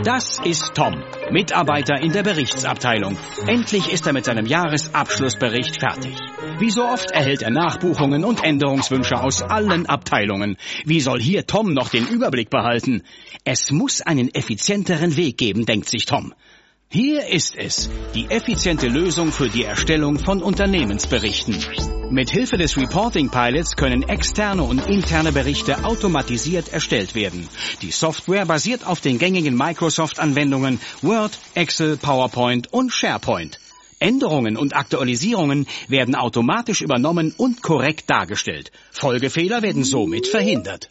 Das ist Tom, Mitarbeiter in der Berichtsabteilung. Endlich ist er mit seinem Jahresabschlussbericht fertig. Wie so oft erhält er Nachbuchungen und Änderungswünsche aus allen Abteilungen. Wie soll hier Tom noch den Überblick behalten? Es muss einen effizienteren Weg geben, denkt sich Tom. Hier ist es, die effiziente Lösung für die Erstellung von Unternehmensberichten. Mit Hilfe des Reporting Pilots können externe und interne Berichte automatisiert erstellt werden. Die Software basiert auf den gängigen Microsoft-Anwendungen Word, Excel, PowerPoint und SharePoint. Änderungen und Aktualisierungen werden automatisch übernommen und korrekt dargestellt. Folgefehler werden somit verhindert.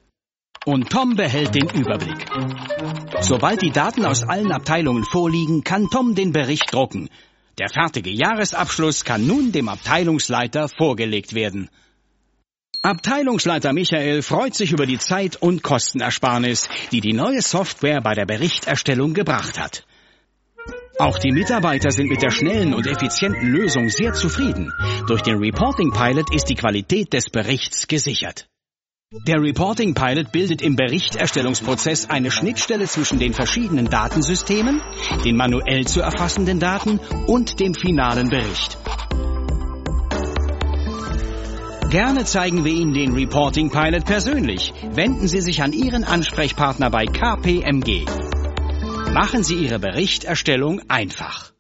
Und Tom behält den Überblick. Sobald die Daten aus allen Abteilungen vorliegen, kann Tom den Bericht drucken. Der fertige Jahresabschluss kann nun dem Abteilungsleiter vorgelegt werden. Abteilungsleiter Michael freut sich über die Zeit- und Kostenersparnis, die die neue Software bei der Berichterstellung gebracht hat. Auch die Mitarbeiter sind mit der schnellen und effizienten Lösung sehr zufrieden. Durch den Reporting Pilot ist die Qualität des Berichts gesichert. Der Reporting Pilot bildet im Berichterstellungsprozess eine Schnittstelle zwischen den verschiedenen Datensystemen, den manuell zu erfassenden Daten und dem finalen Bericht. Gerne zeigen wir Ihnen den Reporting Pilot persönlich. Wenden Sie sich an Ihren Ansprechpartner bei KPMG. Machen Sie Ihre Berichterstellung einfach.